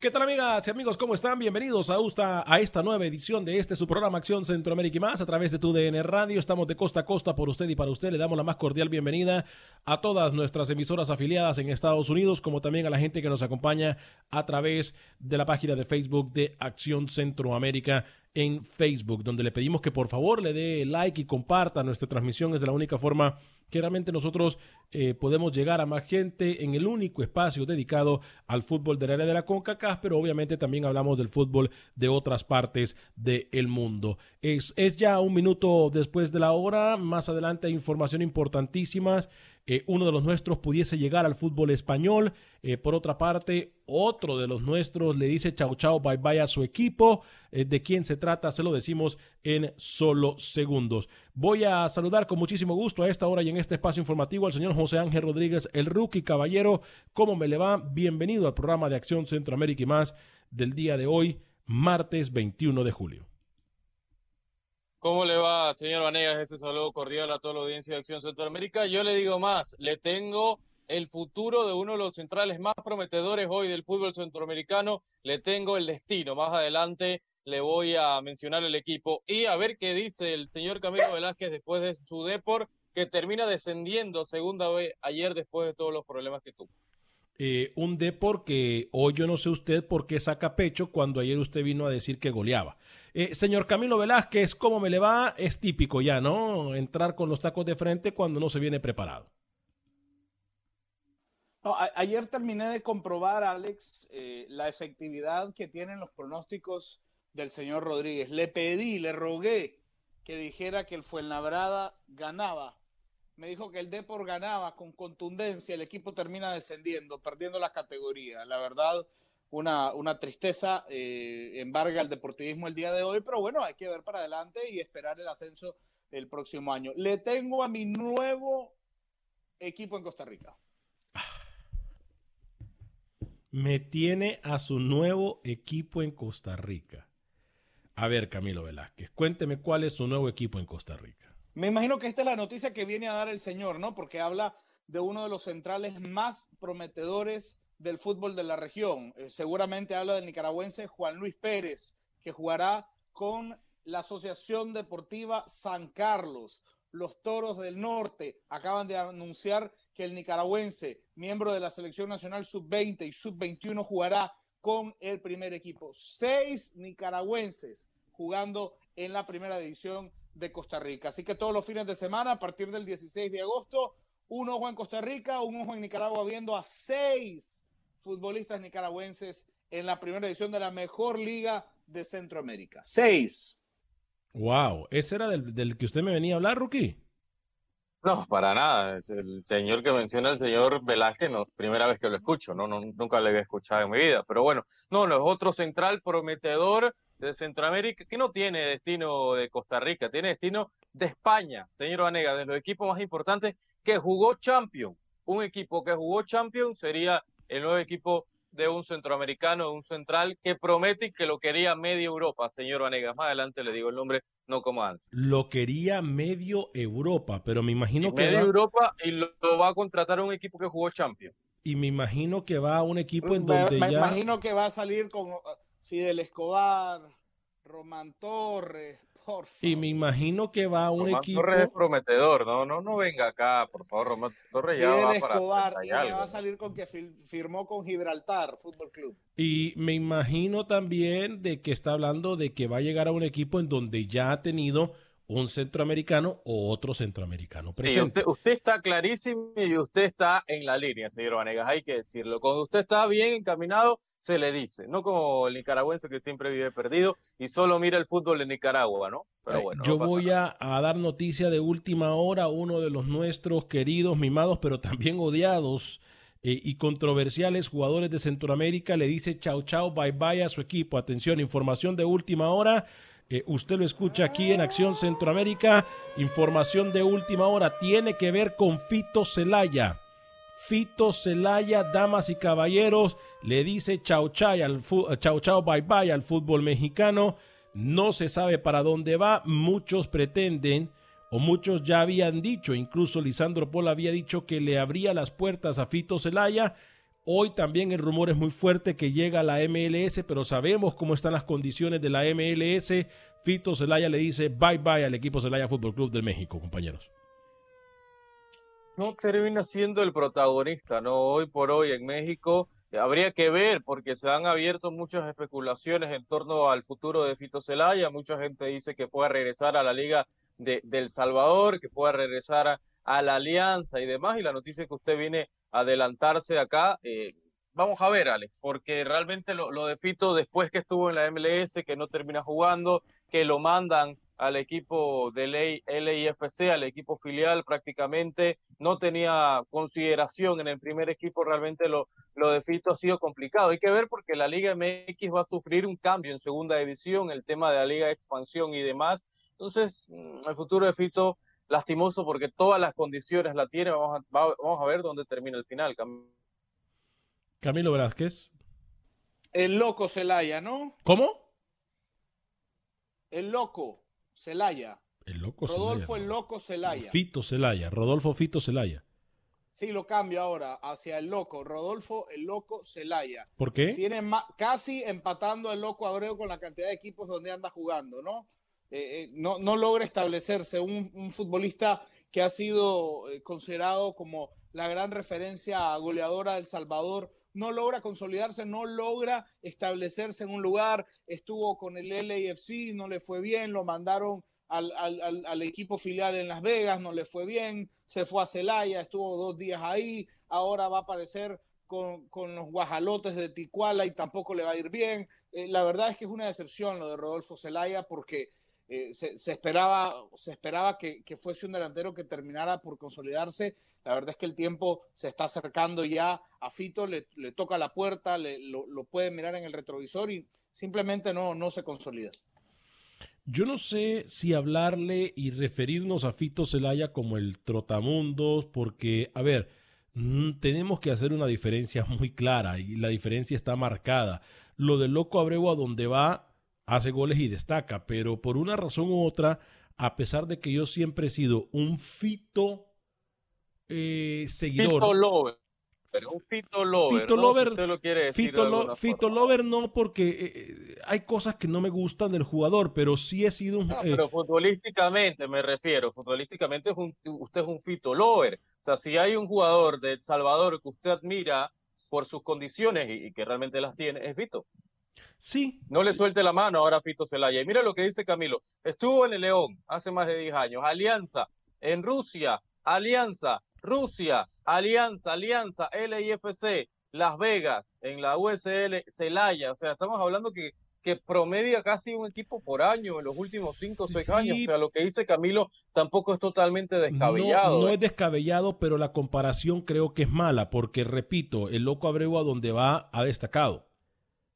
¿Qué tal amigas y amigos? ¿Cómo están? Bienvenidos a esta, nueva edición de este su programa Acción Centroamérica y más a través de tu DN Radio. Estamos de costa a costa por usted y para usted. Le damos la más cordial bienvenida a todas nuestras emisoras afiliadas en Estados Unidos, como también a la gente que nos acompaña a través de la página de Facebook de Acción Centroamérica en Facebook, donde le pedimos que por favor le dé like y comparta nuestra transmisión. Es de la única forma que realmente nosotros eh, podemos llegar a más gente en el único espacio dedicado al fútbol del área de la CONCACAF, pero obviamente también hablamos del fútbol de otras partes del mundo. Es, es ya un minuto después de la hora, más adelante hay información importantísima eh, uno de los nuestros pudiese llegar al fútbol español. Eh, por otra parte, otro de los nuestros le dice chau chau bye bye a su equipo. Eh, ¿De quién se trata? Se lo decimos en solo segundos. Voy a saludar con muchísimo gusto a esta hora y en este espacio informativo al señor José Ángel Rodríguez, el rookie caballero. ¿Cómo me le va? Bienvenido al programa de Acción Centroamérica y más del día de hoy, martes 21 de julio. ¿Cómo le va, señor Vanegas? Este saludo cordial a toda la audiencia de Acción Centroamérica. Yo le digo más, le tengo el futuro de uno de los centrales más prometedores hoy del fútbol centroamericano, le tengo el destino. Más adelante le voy a mencionar el equipo y a ver qué dice el señor Camilo Velázquez después de su deport, que termina descendiendo segunda vez ayer después de todos los problemas que tuvo. Eh, un Depor que hoy yo no sé usted por qué saca pecho cuando ayer usted vino a decir que goleaba. Eh, señor Camilo Velázquez, ¿cómo me le va? Es típico ya, ¿no? Entrar con los tacos de frente cuando no se viene preparado. Ayer terminé de comprobar, Alex, eh, la efectividad que tienen los pronósticos del señor Rodríguez. Le pedí, le rogué que dijera que el Fuenlabrada ganaba me dijo que el Depor ganaba con contundencia, el equipo termina descendiendo, perdiendo la categoría. La verdad, una, una tristeza eh, embarga el deportivismo el día de hoy, pero bueno, hay que ver para adelante y esperar el ascenso el próximo año. Le tengo a mi nuevo equipo en Costa Rica. Me tiene a su nuevo equipo en Costa Rica. A ver, Camilo Velázquez, cuénteme cuál es su nuevo equipo en Costa Rica. Me imagino que esta es la noticia que viene a dar el señor, ¿no? Porque habla de uno de los centrales más prometedores del fútbol de la región. Eh, seguramente habla del nicaragüense Juan Luis Pérez, que jugará con la Asociación Deportiva San Carlos. Los Toros del Norte acaban de anunciar que el nicaragüense, miembro de la Selección Nacional Sub-20 y Sub-21, jugará con el primer equipo. Seis nicaragüenses jugando en la primera división de Costa Rica. Así que todos los fines de semana, a partir del 16 de agosto, un ojo en Costa Rica, un ojo en Nicaragua, viendo a seis futbolistas nicaragüenses en la primera edición de la mejor liga de Centroamérica. Seis. Wow, ¿ese era del, del que usted me venía a hablar, Rookie? No, para nada. Es el señor que menciona el señor Velázquez, no, primera vez que lo escucho, no, no, nunca lo había escuchado en mi vida. Pero bueno, no, no es otro central prometedor de Centroamérica que no tiene destino de Costa Rica, tiene destino de España, señor Vanega, de los equipos más importantes que jugó Champions. Un equipo que jugó Champions sería el nuevo equipo de un centroamericano, de un central que promete y que lo quería media Europa, señor Vanegas. Más adelante le digo el nombre, no como antes. Lo quería medio Europa, pero me imagino que. Medio Europa y lo, va a contratar un equipo que jugó Champions. Y me imagino que va a un equipo en donde me, ya. Me imagino que va a salir con Fidel Escobar, Román Torres, y me imagino que va a un Román equipo. Torres es prometedor, no, no, no venga acá, por favor, Román Torres ya Fidel va Escobar, para y va a salir con que firmó con Gibraltar Fútbol Club. Y me imagino también de que está hablando de que va a llegar a un equipo en donde ya ha tenido un centroamericano o otro centroamericano presente. Sí, usted, está clarísimo y usted está en la línea, señor Vanegas, hay que decirlo. Cuando usted está bien encaminado, se le dice, no como el nicaragüense que siempre vive perdido y solo mira el fútbol de Nicaragua, ¿no? Pero bueno, Yo voy a, a, dar noticia de última hora, uno de los nuestros queridos, mimados, pero también odiados. Eh, y controversiales jugadores de Centroamérica le dice chao chao bye bye a su equipo. Atención, información de última hora. Eh, usted lo escucha aquí en Acción Centroamérica. Información de última hora. Tiene que ver con Fito Celaya. Fito Celaya, damas y caballeros, le dice chao chao, chao chao bye bye al fútbol mexicano. No se sabe para dónde va. Muchos pretenden, o muchos ya habían dicho, incluso Lisandro Paul había dicho que le abría las puertas a Fito Celaya. Hoy también el rumor es muy fuerte que llega a la MLS, pero sabemos cómo están las condiciones de la MLS. Fito Celaya le dice bye bye al equipo Celaya Fútbol Club de México, compañeros. No termina siendo el protagonista, ¿no? Hoy por hoy en México habría que ver porque se han abierto muchas especulaciones en torno al futuro de Fito Celaya. Mucha gente dice que pueda regresar a la Liga de, del Salvador, que pueda regresar a, a la alianza y demás. Y la noticia que usted viene a adelantarse acá, eh, vamos a ver, Alex, porque realmente lo, lo, de Fito, después que estuvo en la MLS, que no termina jugando, que lo mandan al equipo de LIFC, al equipo filial prácticamente, no tenía consideración en el primer equipo, realmente lo, lo de Fito ha sido complicado. Hay que ver porque la Liga MX va a sufrir un cambio en segunda división, el tema de la Liga de Expansión y demás. Entonces, mm, el futuro de Fito lastimoso porque todas las condiciones la tiene. Vamos a, vamos a ver dónde termina el final. Camilo Velázquez. El loco Celaya, ¿no? ¿Cómo? El loco Celaya. El loco Rodolfo Celaya. el loco Celaya. Fito Celaya. Rodolfo Fito Celaya. Sí, lo cambio ahora hacia el loco. Rodolfo el loco Celaya. ¿Por qué? Tiene casi empatando el loco Abreu con la cantidad de equipos donde anda jugando, ¿no? Eh, eh, no, logra establecerse un, futbolista que ha sido eh, considerado como la gran referencia goleadora del Salvador, no logra consolidarse, no logra establecerse en un lugar, estuvo con el LAFC, no le fue bien, lo mandaron al, equipo filial en Las Vegas, no le fue bien, se fue a Celaya, estuvo dos días ahí, ahora va a aparecer con, con los guajalotes de Ticuala y tampoco le va a ir bien. la verdad es que es una decepción lo de Rodolfo Celaya porque eh, se, esperaba, se esperaba que, fuese un delantero que terminara por consolidarse. La verdad es que el tiempo se está acercando ya a Fito, le, toca la puerta, lo, puede mirar en el retrovisor y simplemente no, no se consolida. Yo no sé si hablarle y referirnos a Fito Celaya como el trotamundos, porque, a ver, tenemos que hacer una diferencia muy clara y la diferencia está marcada. Lo del Loco Abreu a donde va hace goles y destaca, pero por una razón u otra, a pesar de que yo siempre he sido un fito eh, seguidor. Fito Lover. Pero un Fito Lover. Fito ¿no? Lover, si usted lo quiere decir Fito, de lo, Fito Lover no, porque eh, hay cosas que no me gustan del jugador, pero sí he sido un. No, pero futbolísticamente me refiero. Futbolísticamente es un, usted es un Fito Lover. O sea, si hay un jugador de El Salvador que usted admira por sus condiciones y, y que realmente las tiene, es Fito. Sí. No le suelte la mano ahora a Fito Celaya. Y mira lo que dice Camilo. Estuvo en el León hace más de 10 años. Alianza en Rusia. Alianza, Rusia, Alianza, Alianza, LIFC, Las Vegas, en la USL, Celaya. O sea, estamos hablando que que promedia casi un equipo por año en los últimos cinco o seis años. O sea, lo que dice Camilo tampoco es totalmente descabellado. No, ¿eh? es descabellado, pero la comparación creo que es mala, porque repito, el loco Abreu a donde va ha destacado.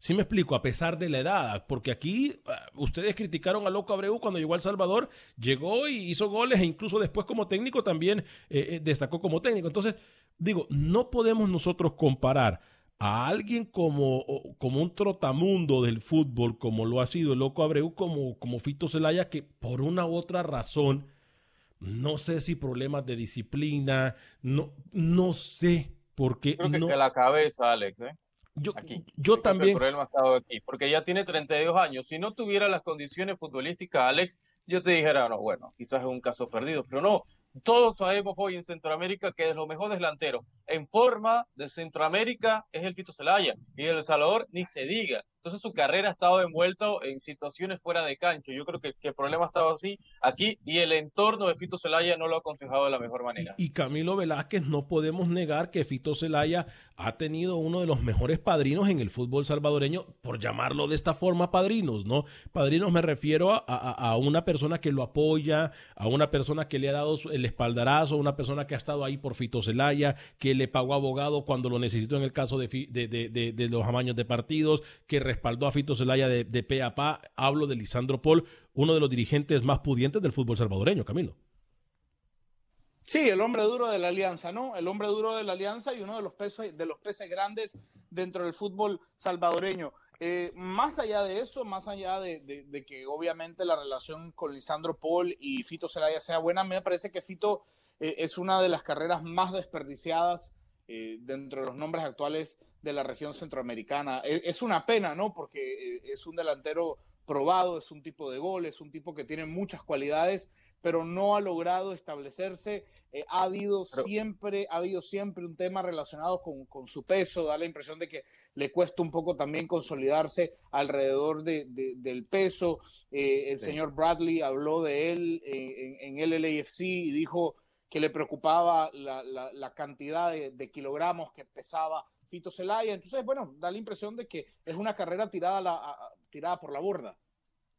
Sí me explico, a pesar de la edad, porque aquí ah, ustedes criticaron a Loco Abreu cuando llegó a El Salvador, llegó y hizo goles e incluso después como técnico también eh, eh, destacó como técnico. Entonces, digo, no podemos nosotros comparar a alguien como, como un trotamundo del fútbol, como lo ha sido el Loco Abreu, como, como Fito Zelaya, que por una u otra razón, no sé si problemas de disciplina, no, no sé por qué. Creo que no, que la cabeza, Alex, ¿eh? Yo, aquí. yo también. El problema ha estado aquí, porque ya tiene 32 años. Si no tuviera las condiciones futbolísticas, Alex, yo te dijera, no, bueno, quizás es un caso perdido, pero no. Todos sabemos hoy en Centroamérica que de los mejores delanteros en forma de Centroamérica es el Fito Celaya y El Salvador ni se diga. Entonces su carrera ha estado envuelta en situaciones fuera de cancho. Yo creo que, que el problema ha estado así aquí y el entorno de Fito Celaya no lo ha aconsejado de la mejor manera. Y, Camilo Velázquez, no podemos negar que Fito Celaya ha tenido uno de los mejores padrinos en el fútbol salvadoreño, por llamarlo de esta forma padrinos, ¿no? Padrinos me refiero a, a, una persona que lo apoya, a una persona que le ha dado el espaldarazo, una persona que ha estado ahí por Fito Celaya, que le pagó abogado cuando lo necesitó en el caso de, de, los amaños de partidos, que respaldó a Fito Zelaya de, de a pa. Hablo de Lisandro Paul, uno de los dirigentes más pudientes del fútbol salvadoreño, Camilo. Sí, el hombre duro de la alianza, ¿no? El hombre duro de la alianza y uno de los pesos, de los peces grandes dentro del fútbol salvadoreño. Eh, más allá de eso, más allá de, que obviamente la relación con Lisandro Paul y Fito Zelaya sea buena, me parece que Fito eh, es una de las carreras más desperdiciadas eh, dentro de los nombres actuales de la región centroamericana. Es, es una pena, ¿no? Porque es un delantero probado, es un tipo de gol, es un tipo que tiene muchas cualidades, pero no ha logrado establecerse. Eh, ha habido pero, siempre, ha habido siempre un tema relacionado con, con, su peso, da la impresión de que le cuesta un poco también consolidarse alrededor de, de, del peso. Eh, el sí. señor Bradley habló de él eh, en, en, el LAFC y dijo que le preocupaba la, la, la cantidad de, de, kilogramos que pesaba Fito Celaya. Entonces, bueno, da la impresión de que es una carrera tirada, la, a, tirada por la borda.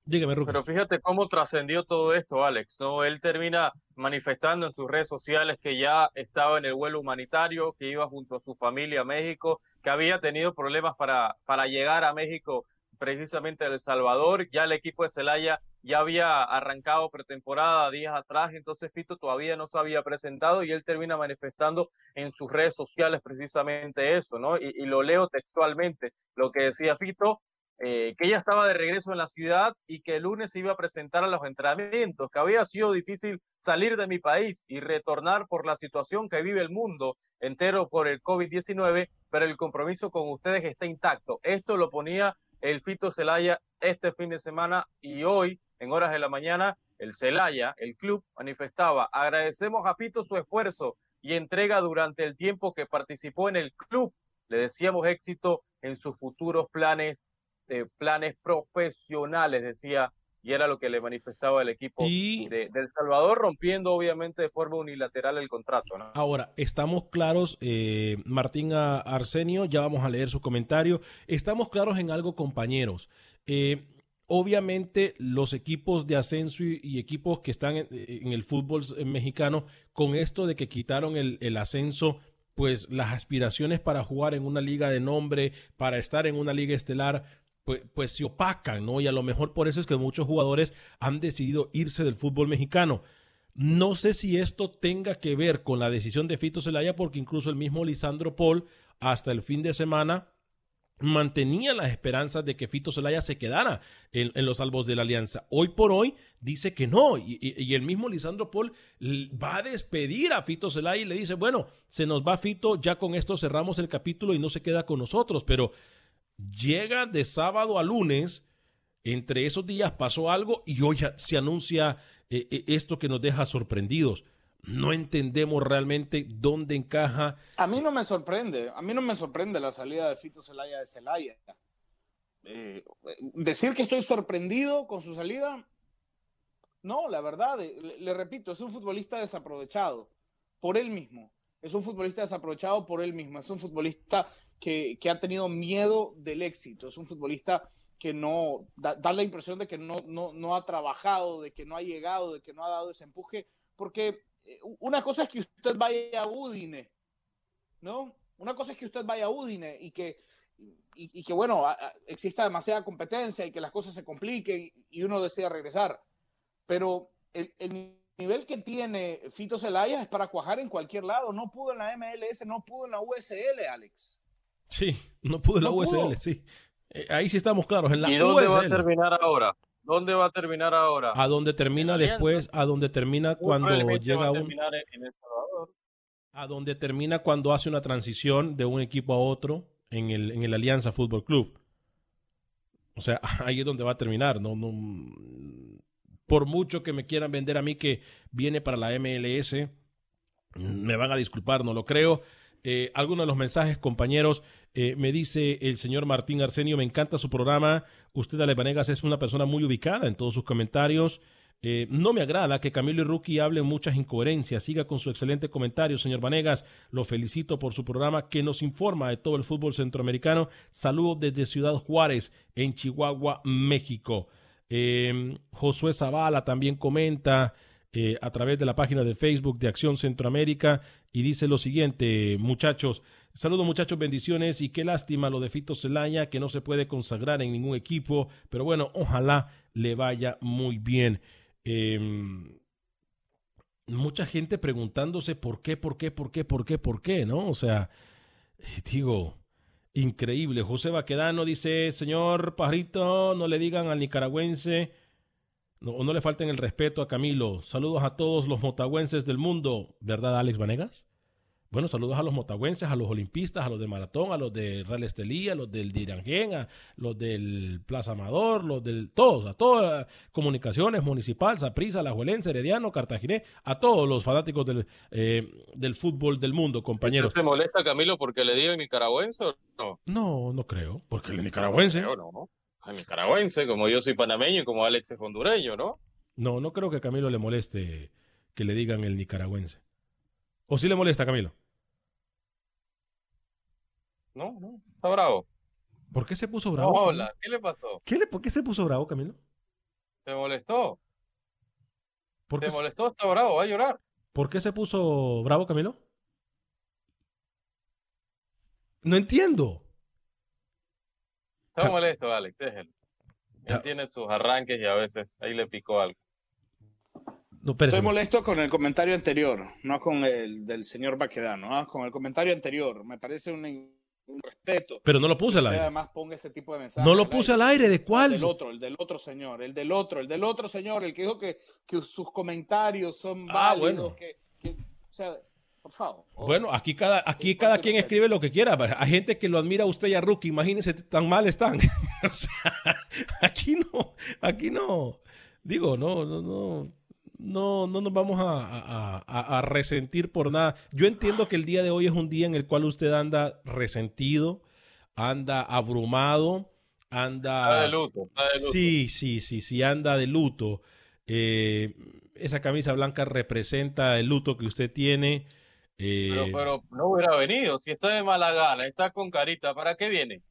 Dígame, Ruco. Pero fíjate cómo trascendió todo esto, Alex. ¿no? Él termina manifestando en sus redes sociales que ya estaba en el vuelo humanitario, que iba junto a su familia a México, que había tenido problemas para, para llegar a México precisamente a El Salvador. Ya el equipo de Celaya ya había arrancado pretemporada días atrás, entonces Fito todavía no se había presentado y él termina manifestando en sus redes sociales precisamente eso, ¿no? Y lo leo textualmente, lo que decía Fito, eh, que ella estaba de regreso en la ciudad y que el lunes se iba a presentar a los entrenamientos, que había sido difícil salir de mi país y retornar por la situación que vive el mundo entero por el COVID-19, pero el compromiso con ustedes está intacto. Esto lo ponía el Fito Celaya este fin de semana y hoy, en horas de la mañana, el Celaya, el club, manifestaba, agradecemos a Fito su esfuerzo y entrega durante el tiempo que participó en el club. Le decíamos éxito en sus futuros planes eh, planes profesionales, decía, y era lo que le manifestaba el equipo y... de, de, El Salvador, rompiendo obviamente de forma unilateral el contrato. ¿no? Ahora, estamos claros, eh, Martín Arsenio, ya vamos a leer su comentario, estamos claros en algo, compañeros. Eh, obviamente los equipos de ascenso y, y equipos que están en, en, el fútbol mexicano, con esto de que quitaron el, el ascenso pues las aspiraciones para jugar en una liga de nombre, para estar en una liga estelar, pues, pues, se opacan, ¿no? Y a lo mejor por eso es que muchos jugadores han decidido irse del fútbol mexicano. No sé si esto tenga que ver con la decisión de Fito Zelaya, porque incluso el mismo Lisandro Paul, hasta el fin de semana, mantenía las esperanzas de que Fito Zelaya se quedara en, en, los salvos de la alianza. Hoy por hoy dice que no, y, y, y, el mismo Lisandro Paul va a despedir a Fito Zelaya y le dice, bueno, se nos va Fito, ya con esto cerramos el capítulo y no se queda con nosotros, pero llega de sábado a lunes, entre esos días pasó algo y hoy se anuncia eh, eh, esto que nos deja sorprendidos. No entendemos realmente dónde encaja. A mí no me sorprende, a mí no me sorprende la salida de Fito Celaya de Celaya. Eh, decir que estoy sorprendido con su salida, no, la verdad, le, le, repito, es un futbolista desaprovechado por él mismo. Es un futbolista desaprovechado por él mismo. Es un futbolista que, que ha tenido miedo del éxito. Es un futbolista que no, da, la impresión de que no, no, no ha trabajado, de que no ha llegado, de que no ha dado ese empuje, porque eh, una cosa es que usted vaya a Udine, ¿no? Una cosa es que usted vaya a Udine y que, y, que bueno, exista demasiada competencia y que las cosas se compliquen y uno desea regresar. Pero el nivel que tiene Fito Zelaya es para cuajar en cualquier lado. No pudo en la MLS, no pudo en la USL, Alex. Sí, no pudo en la USL, sí. Eh, ahí sí estamos claros. En la ¿Y dónde USL. va a terminar ahora? ¿Dónde va a terminar ahora? A donde termina después, a donde termina cuando llega un... En El a donde termina cuando hace una transición de un equipo a otro en el, en el Alianza Fútbol Club. O sea, ahí es donde va a terminar. No, no, por mucho que me quieran vender a mí que viene para la MLS, me van a disculpar, no lo creo. Eh, algunos de los mensajes, compañeros, eh, me dice el señor Martín Arsenio, me encanta su programa. Usted, Ale Vanegas, es una persona muy ubicada en todos sus comentarios. Eh, no me agrada que Camilo y Rookie hablen muchas incoherencias. Siga con su excelente comentario, señor Vanegas. Lo felicito por su programa que nos informa de todo el fútbol centroamericano. Saludos desde Ciudad Juárez, en Chihuahua, México. Eh, Josué Zavala también comenta eh, a través de la página de Facebook de Acción Centroamérica y dice lo siguiente, muchachos, saludos muchachos, bendiciones y qué lástima lo de Fito Celaya que no se puede consagrar en ningún equipo, pero bueno, ojalá le vaya muy bien. Eh, mucha gente preguntándose por qué, por qué, por qué, por qué, por qué, ¿no? O sea, digo, increíble. José Baquedano dice, señor Pajarito, no le digan al nicaragüense, no, no le falten el respeto a Camilo. Saludos a todos los motagüenses del mundo. ¿Verdad, Alex Vanegas? Bueno, saludos a los motagüenses, a los olimpistas, a los de maratón, a los de Real Estelí, a los del Dirangén, a los del Plaza Amador, los del todos, a todas comunicaciones municipal, Saprisa, La Juelense, Herediano, Cartaginés, a todos los fanáticos del, eh, del fútbol del mundo, compañeros. ¿Se molesta Camilo porque le digo nicaragüense o no? No, no creo, porque el nicaragüense. No, no, El nicaragüense, como yo soy panameño y como Alex es hondureño, ¿no? No, no creo que a Camilo le moleste que le digan el nicaragüense. ¿O sí le molesta, Camilo? No, no, está bravo. ¿Por qué se puso bravo? No, hola, ¿qué le pasó? ¿Qué le, ¿Por qué se puso bravo, Camilo? Se molestó. ¿Por se molestó, está bravo, va a llorar. ¿Por qué se puso bravo, Camilo? No entiendo. Está molesto, Alex, es él. Él tiene sus arranques y a veces ahí le picó algo. No, Estoy molesto con el comentario anterior, no con el del señor Baquedano, ¿ah? con el comentario anterior. Me parece un, un respeto. Pero no lo puse al aire. Además ponga ese tipo de mensajes. No lo puse al aire. ¿De cuál? El del otro, el del otro señor, el del otro, el del otro señor, el que dijo que, que sus comentarios son Ah, válidos. bueno. Que, que- o sea, por favor. Bueno, aquí cada, aquí cada quien escribe lo que quiera. Hay gente que lo admira a usted y a Rookie. Imagínense, tan mal están. o sea, aquí no, aquí no. Digo, no, no, no. No, no nos vamos a, a- a- a resentir por nada. Yo entiendo que el día de hoy es un día en el cual usted anda resentido, anda abrumado, anda... Está de luto, está de luto. Sí, sí, sí, sí, anda de luto. Eh, esa camisa blanca representa el luto que usted tiene. Eh, Pero, pero no hubiera venido. Si está de mala gana, está con carita, ¿para qué viene?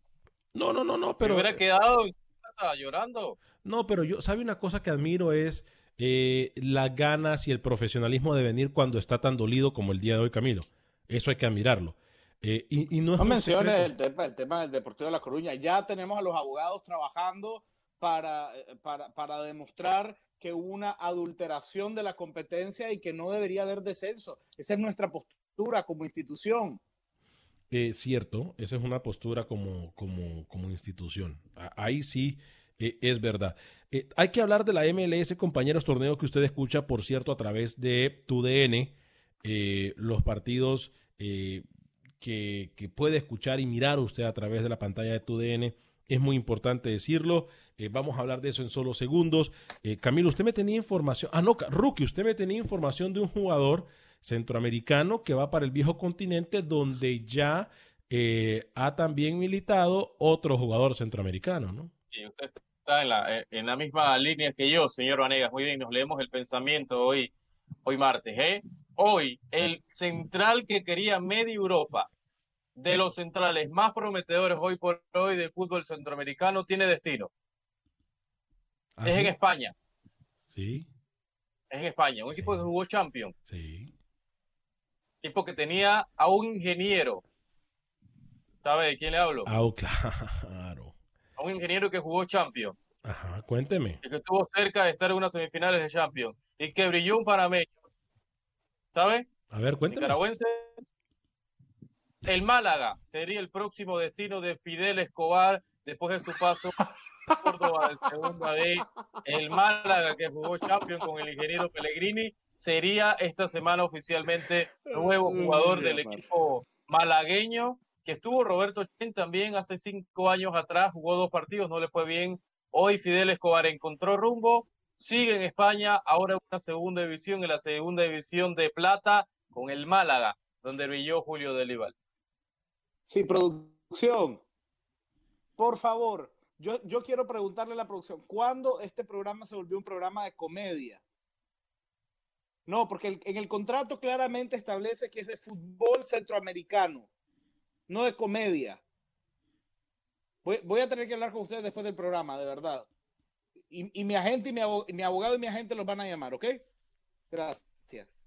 No, no, no, no, Pero hubiera quedado en su casa llorando. No, pero yo, ¿sabe una cosa que admiro? Es eh, las ganas y el profesionalismo de venir cuando está tan dolido como el día de hoy, Camilo. Eso hay que admirarlo. Eh, y, y no No un mencione secreto. el tema, el tema del Deportivo de La Coruña. Ya tenemos a los abogados trabajando para, eh, para, para demostrar que hubo una adulteración de la competencia y que no debería haber descenso. Esa es nuestra postura como institución. Eh, cierto, esa es una postura como, como, como institución. Ahí sí eh, es verdad. Eh, hay que hablar de la MLS, compañeros, torneo que usted escucha, por cierto, a través de tu DN, eh, los partidos eh, que, que puede escuchar y mirar usted a través de la pantalla de tu DN. Es muy importante decirlo. Vamos a hablar de eso en solo segundos. Camilo, usted me tenía información. Ah, no, Rookie, usted me tenía información de un jugador centroamericano que va para el viejo continente donde ya ha también militado otro jugador centroamericano, ¿no? Usted está en la, eh, en la misma línea que yo, señor Vanegas. Muy bien, nos leemos el pensamiento hoy, hoy martes. ¿eh? Hoy, el central que quería media Europa, de los centrales más prometedores hoy por hoy del fútbol centroamericano tiene destino. ¿Ah, es sí? en España. Sí, Es en España. Un Sí. equipo que jugó Champions. sí. Tipo que tenía a un ingeniero. ¿Sabe de quién le hablo? Ah, oh, claro. Un ingeniero que jugó Champions. Ajá, cuénteme. Y que estuvo cerca de estar en unas semifinales de Champions. Y que brilló un panameño. ¿Sabe? A ver, cuénteme. Nicaragüense. El Málaga sería el próximo destino de Fidel Escobar después de su paso por Córdoba del segundo D. El Málaga que jugó Champions con el ingeniero Pellegrini sería esta semana oficialmente nuevo jugador del equipo malagueño que estuvo Roberto Chen también hace cinco años atrás, jugó dos partidos, no le fue bien. Hoy Fidel Escobar encontró rumbo, sigue en España, ahora una segunda división, en la segunda división de plata con el Málaga, donde brilló Julio Delibal. Sí, producción. Por favor, yo, yo quiero preguntarle a la producción, ¿cuándo este programa se volvió un programa de comedia? No, porque en el contrato claramente establece que es de fútbol centroamericano, no de comedia. Voy, voy a tener que hablar con ustedes después del programa, de verdad. Y, y mi agente y mi, abo- mi abogado y mi agente los van a llamar, ¿ok? Gracias.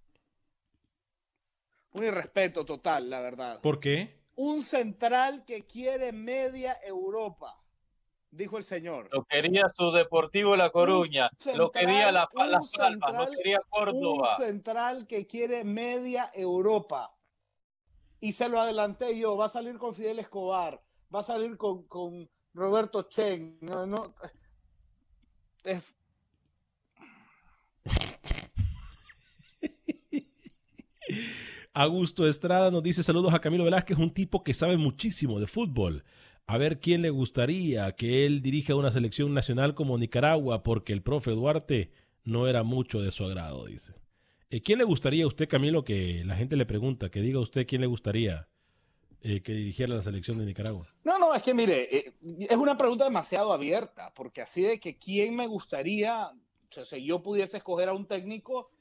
Un irrespeto total, la verdad ¿Por qué? un central que quiere media Europa, dijo el señor. Lo quería su Deportivo La Coruña, lo quería La, central, Palmas, lo quería Córdoba. Un central que quiere media Europa. Y se lo adelanté yo, va a salir con Fidel Escobar, va a salir con, con Roberto Chen. No, no, es, Augusto Estrada nos dice saludos a Camilo Velázquez, un tipo que sabe muchísimo de fútbol. A ver quién le gustaría que él dirija una selección nacional como Nicaragua, porque el profe Duarte no era mucho de su agrado, dice. Eh, ¿Quién le gustaría a usted, Camilo, que la gente le pregunta, que diga usted quién le gustaría eh, que dirigiera la selección de Nicaragua? No, no, es que mire, eh, es una pregunta demasiado abierta, porque así de que quién me gustaría, o sea, si yo pudiese escoger a un técnico,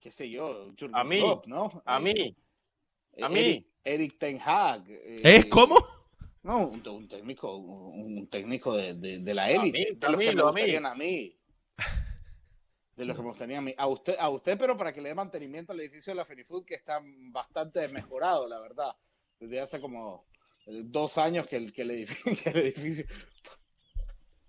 qué sé yo, Jürgen A mí, Klopp, ¿no? A mí, eh, a mí. Eric, Eric Ten Hag. eh, ¿Eh? ¿Cómo? No, un, un técnico, un, un técnico de, de- de la A élite, mí, de los que me Camilo, a mí. gustarían a mí. De los que me gustarían a mí. A usted, a usted, pero para que le dé mantenimiento al edificio de la Fenifood, que está bastante mejorado, la verdad. Desde hace como eh, dos años que el, que el, edificio, que el edificio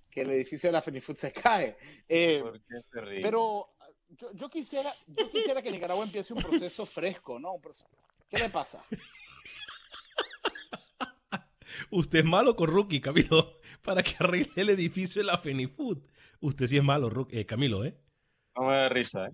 que el edificio de la Fenifood se cae. Eh, ¿por qué se ríe? pero yo, yo quisiera, yo quisiera que Nicaragua empiece un proceso fresco, ¿no? ¿Qué le pasa? Usted es malo con Rookie, Camilo, para que arregle el edificio de la Fenifood. Usted sí es malo, Rookie- eh, Camilo, ¿eh? No me da risa, ¿eh?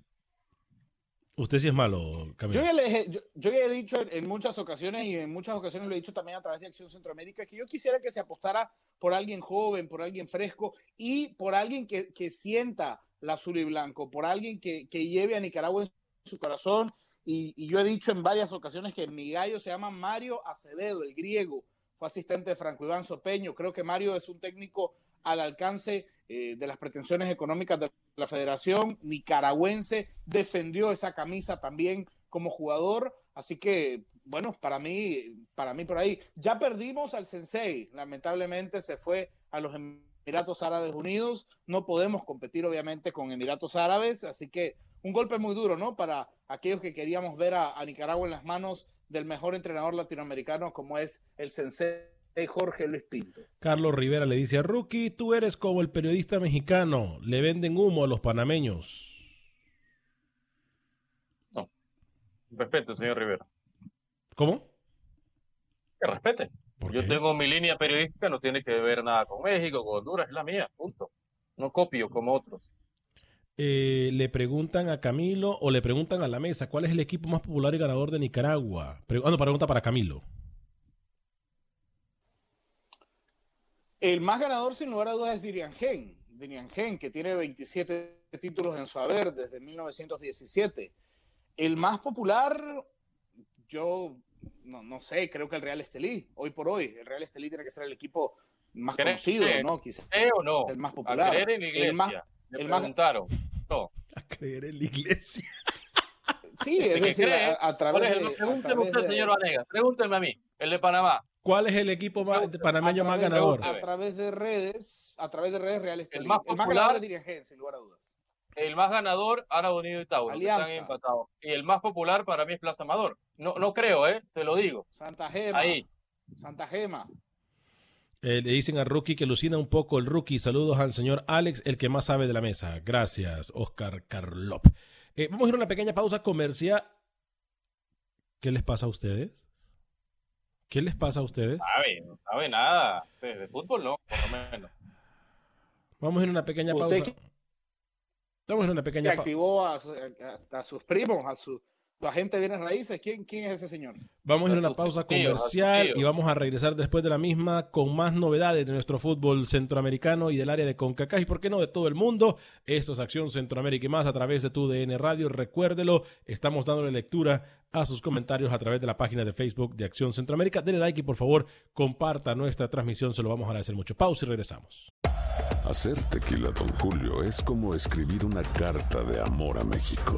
Usted sí es malo, Camilo. Yo ya, les he, yo, yo ya he dicho en, en muchas ocasiones y en muchas ocasiones lo he dicho también a través de Acción Centroamérica que yo quisiera que se apostara por alguien joven, por alguien fresco y por alguien que, que sienta la azul y blanco, por alguien que, que lleve a Nicaragua en su corazón. Y, y yo he dicho en varias ocasiones que mi gallo se llama Mario Acevedo, el griego, fue asistente de Franco Iván Sopeño. Creo que Mario es un técnico al alcance eh, de las pretensiones económicas de la federación nicaragüense, defendió esa camisa también como jugador, así que bueno, para mí, para mí por ahí, ya perdimos al Sensei, lamentablemente se fue a los Emiratos Árabes Unidos, no podemos competir obviamente con Emiratos Árabes, así que un golpe muy duro, ¿no? Para aquellos que queríamos ver a, a Nicaragua en las manos del mejor entrenador latinoamericano como es el Sensei Jorge Luis Pinto. Carlos Rivera le dice a Rookie, tú eres como el periodista mexicano, le venden humo a los panameños. Respete, señor Rivera. ¿Cómo? Que respete. ¿Por Yo tengo mi línea periodística, no tiene que ver nada con México, con Honduras, es la mía, punto. No copio como otros. Eh, le preguntan a Camilo o le preguntan a la mesa, ¿cuál es el equipo más popular y ganador de Nicaragua? Pre ah, no, pregunta para Camilo. El más ganador, sin lugar a dudas, es Dirian Gen. Dirian Gen, que tiene 27 títulos en su haber desde 1917. El más popular, yo no, no sé, creo que el Real Estelí, hoy por hoy. El Real Estelí tiene que ser el equipo más ¿Cree- conocido, cree- ¿no? Quizás ¿Eh o no? el más A popular. creer en la iglesia. El más- Le el más- preguntaron. No. A creer en la iglesia. Sí, es decir, a, a través ¿Cuál es el- de... a Pregúnteme usted, de- señor Vanegas. Pregúnteme a mí, el de Panamá. ¿Cuál es el equipo más- panameño más ganador? A través de redes, a través de redes reales. El más el más popular- ganador es Dirigen, sin lugar a dudas. El más ganador, Ara Unido y Tauro, que están Alianza. empatados. Y el más popular para mí es Plaza Amador. No, no creo, ¿eh? Se lo digo. Santa Gema. Ahí. Santa Gema. Eh, le dicen a Rookie que alucina un poco el Rookie. Saludos al señor Alex, el que más sabe de la mesa. Gracias, Oscar Carlop. Eh, vamos a ir a una pequeña pausa comercial. ¿Qué les pasa a ustedes? ¿Qué les pasa a ustedes? Sabe, no sabe nada. De, de fútbol no, por lo menos. Vamos a una pequeña pausa. Ir a una Que pequeña pausa. activó a, su- a- a sus primos, a su, su agente de bienes raíces. ¿Quién, ¿Quién es ese señor? Vamos a ir a A una pausa a comercial y vamos a regresar después de la misma con más novedades de nuestro fútbol centroamericano y del área de CONCACAF y por qué no de todo el mundo. Esto es Acción Centroamérica y más a través de tu DN Radio. Recuérdelo, estamos dándole lectura a sus comentarios a través de la página de Facebook de Acción Centroamérica. Denle like y por favor comparta nuestra transmisión, se lo vamos a agradecer mucho. Pausa y regresamos. Hacer tequila, Don Julio, es como escribir una carta de amor a México.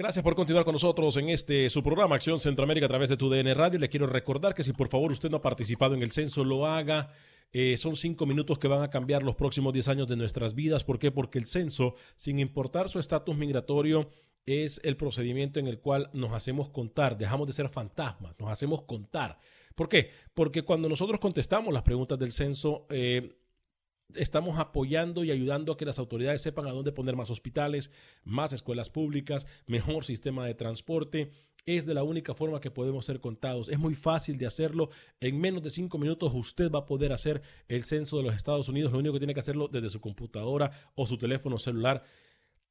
Gracias por continuar con nosotros en este su programa Acción Centroamérica a través de tu DN Radio. Le quiero recordar que si por favor usted no ha participado en el censo, lo haga. Eh, son cinco minutos que van a cambiar los próximos diez años de nuestras vidas. ¿Por qué? Porque el censo, sin importar su estatus migratorio, es el procedimiento en el cual nos hacemos contar, dejamos de ser fantasmas, nos hacemos contar. ¿Por qué? Porque cuando nosotros contestamos las preguntas del censo, eh, estamos apoyando y ayudando a que las autoridades sepan a dónde poner más hospitales, más escuelas públicas, mejor sistema de transporte. Es de la única forma que podemos ser contados. Es muy fácil de hacerlo. En menos de cinco minutos usted va a poder hacer el censo de los Estados Unidos. Lo único que tiene que hacerlo desde su computadora o su teléfono celular.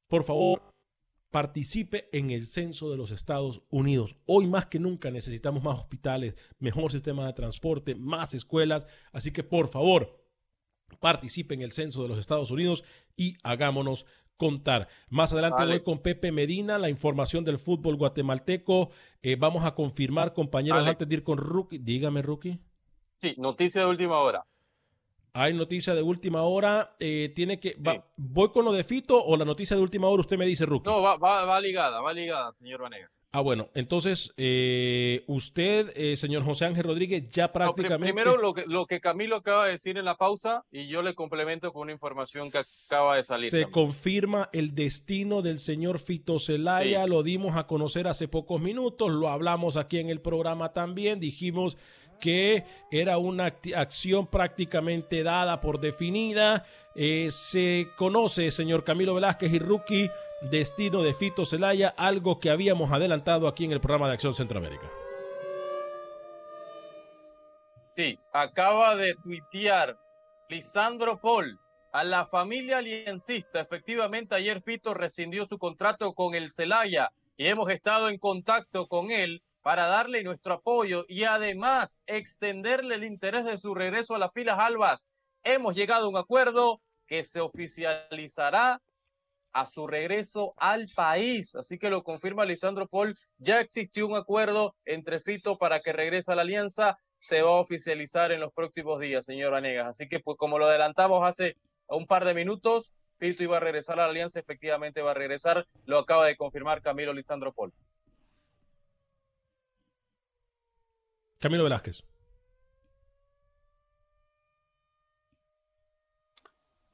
Por favor, participe en el censo de los Estados Unidos. Hoy más que nunca necesitamos más hospitales, mejor sistema de transporte, más escuelas. Así que por favor, participe en el censo de los Estados Unidos y hagámonos contar. Más adelante Alex. voy con Pepe Medina, la información del fútbol guatemalteco. Eh, vamos a confirmar, compañeros, Alex. antes de ir con Rookie. Dígame, Rookie. Sí, noticia de última hora. Hay noticia de última hora. eh, tiene que. va-. ¿Voy con lo de Fito o la noticia de última hora? Usted me dice, Rookie. No, va, va, va ligada, va ligada, señor Vanegas. Ah, bueno, entonces, eh, usted, eh, señor José Ángel Rodríguez, ya No, prácticamente. primero lo que, lo que Camilo acaba de decir en la pausa y yo le complemento con una información que acaba de salir. Se confirma el destino del señor Fito Celaya, Sí. lo dimos a conocer hace pocos minutos, lo hablamos aquí en el programa también, dijimos que era una acción prácticamente dada por definida. Eh, se conoce, señor Camilo Velázquez y Rookie, destino de Fito Celaya, algo que habíamos adelantado aquí en el programa de Acción Centroamérica. Sí, acaba de tuitear Lisandro Paul a la familia aliencista. Efectivamente, ayer Fito rescindió su contrato con el Celaya y hemos estado en contacto con él para darle nuestro apoyo y además extenderle el interés de su regreso a las filas albas. Hemos llegado a un acuerdo que se oficializará a su regreso al país. Así que lo confirma Lisandro Paul. Ya existió un acuerdo entre Fito para que regrese a la alianza. Se va a oficializar en los próximos días, señor Vanegas. Así que, pues, como lo adelantamos hace un par de minutos, Fito iba a regresar a la alianza. Efectivamente, va a regresar. Lo acaba de confirmar Camilo Lisandro Paul. Camilo Velázquez.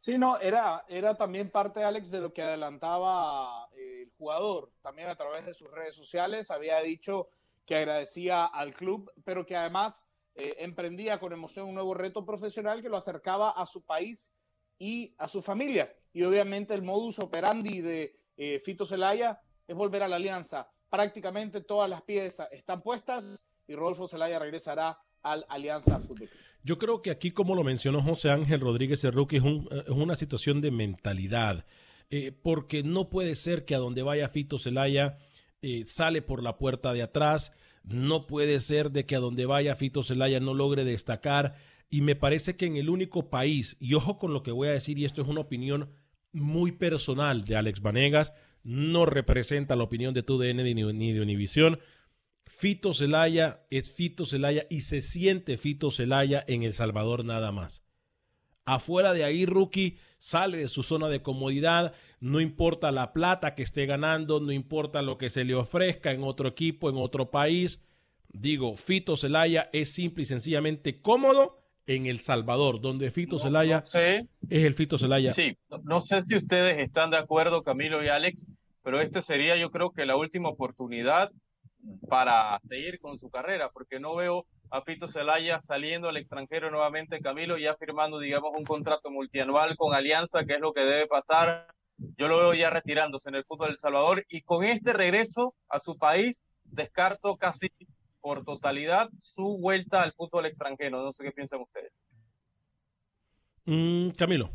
Sí, no, era, era también parte, Alex, de lo que adelantaba eh, el jugador. También a través de sus redes sociales había dicho que agradecía al club, pero que además eh, emprendía con emoción un nuevo reto profesional que lo acercaba a su país y a su familia. Y obviamente el modus operandi de eh, Fito Celaya es volver a la alianza. Prácticamente todas las piezas están puestas y Rodolfo Celaya regresará al Alianza Fútbol. Yo creo que aquí, como lo mencionó José Ángel Rodríguez Cerruqui, es, un, es una situación de mentalidad. eh, porque no puede ser que a donde vaya Fito Celaya eh, sale por la puerta de atrás, no puede ser de que a donde vaya Fito Celaya no logre destacar, y me parece que en el único país, y ojo con lo que voy a decir, y esto es una opinión muy personal de Alex Vanegas, no representa la opinión de TUDN ni, ni de Univisión. Fito Celaya es Fito Celaya y se siente Fito Celaya en El Salvador nada más. Afuera de ahí, rookie sale de su zona de comodidad, no importa la plata que esté ganando, no importa lo que se le ofrezca en otro equipo, en otro país. Digo, Fito Celaya es simple y sencillamente cómodo en El Salvador, donde Fito Celaya es el Fito Celaya. Sí, no sé si ustedes están de acuerdo, Camilo y Alex, pero este sería yo creo que la última oportunidad para seguir con su carrera, porque no veo a Fito Celaya saliendo al extranjero nuevamente, Camilo, ya firmando, digamos, un contrato multianual con Alianza, que es lo que debe pasar. Yo lo veo ya retirándose en el fútbol del Salvador y con este regreso a su país, descarto casi por totalidad su vuelta al fútbol extranjero. No sé qué piensan ustedes. Mm, Camilo.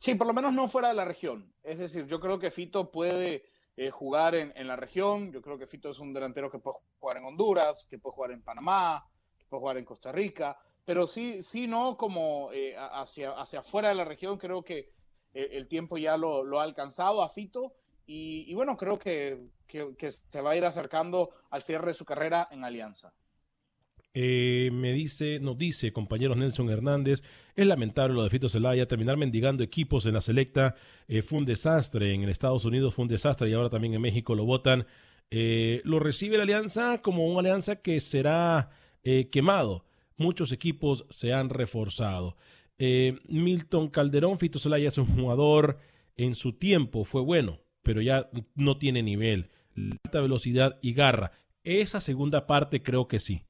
Sí, por lo menos no fuera de la región. Es decir, yo creo que Fito puede eh, jugar en, en, la región. Yo creo que Fito es un delantero que puede jugar en Honduras, que puede jugar en Panamá, que puede jugar en Costa Rica, pero sí, sí, no como eh, hacia, hacia afuera de la región. Creo que eh, el tiempo ya lo, lo, ha alcanzado a Fito y, bueno, creo que, que, se va a ir acercando al cierre de su carrera en Alianza. Eh, me dice, nos dice, compañeros Nelson Hernández, es lamentable lo de Fito Zelaya, terminar mendigando equipos en la selecta eh, fue un desastre, en Estados Unidos fue un desastre y ahora también en México lo votan. Eh, lo recibe la alianza como una alianza que será quemado. Muchos equipos se han reforzado. Milton Calderón, Fito Zelaya es un jugador en su tiempo, fue bueno, pero ya no tiene nivel, alta velocidad y garra. Esa segunda parte creo que sí.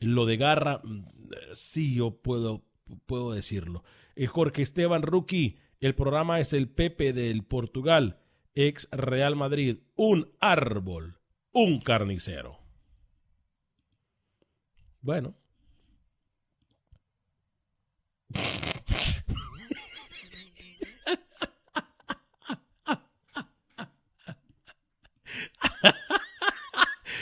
Lo de Garra, sí, yo puedo, puedo decirlo. Eh, Jorge Esteban Rookie, el programa es el Pepe del Portugal, ex Real Madrid. Un árbol, un carnicero. Bueno.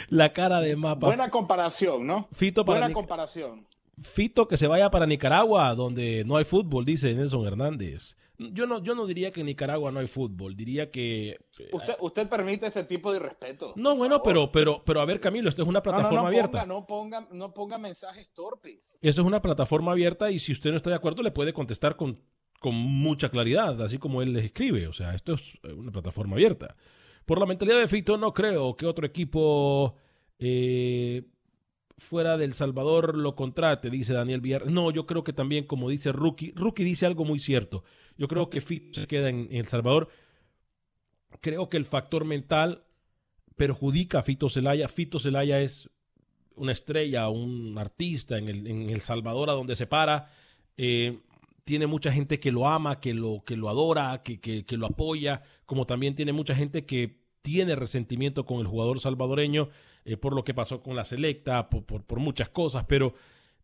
La cara de mapa. Buena comparación, ¿no? Fito para Buena comparación. Fito que se vaya para Nicaragua, donde no hay fútbol, dice Nelson Hernández. Yo no, yo no diría que en Nicaragua no hay fútbol, diría que... eh, Usted, usted permite este tipo de irrespeto. No, bueno, favor. pero, pero, pero a ver, Camilo, esto es una No, no, plataforma no abierta. ponga, no ponga, no ponga mensajes torpes. Eso es una plataforma abierta y si usted no está de acuerdo le puede contestar con, con mucha claridad, así como él les escribe. O sea, esto es eh, una plataforma abierta. Por la mentalidad de Fito, no creo que otro equipo eh, fuera del Salvador lo contrate, dice Daniel Villar. No, yo creo que también, como dice Rookie, Rookie dice algo muy cierto. Yo creo que Fito se queda en, El Salvador. Creo que el factor mental perjudica a Fito Celaya. Fito Celaya es una estrella, un artista en el, en el Salvador a donde se para. Eh, tiene mucha gente que lo ama, que lo, que lo adora, que, que, lo apoya, como también tiene mucha gente que tiene resentimiento con el jugador salvadoreño eh, por lo que pasó con la selecta, por, por, muchas cosas, pero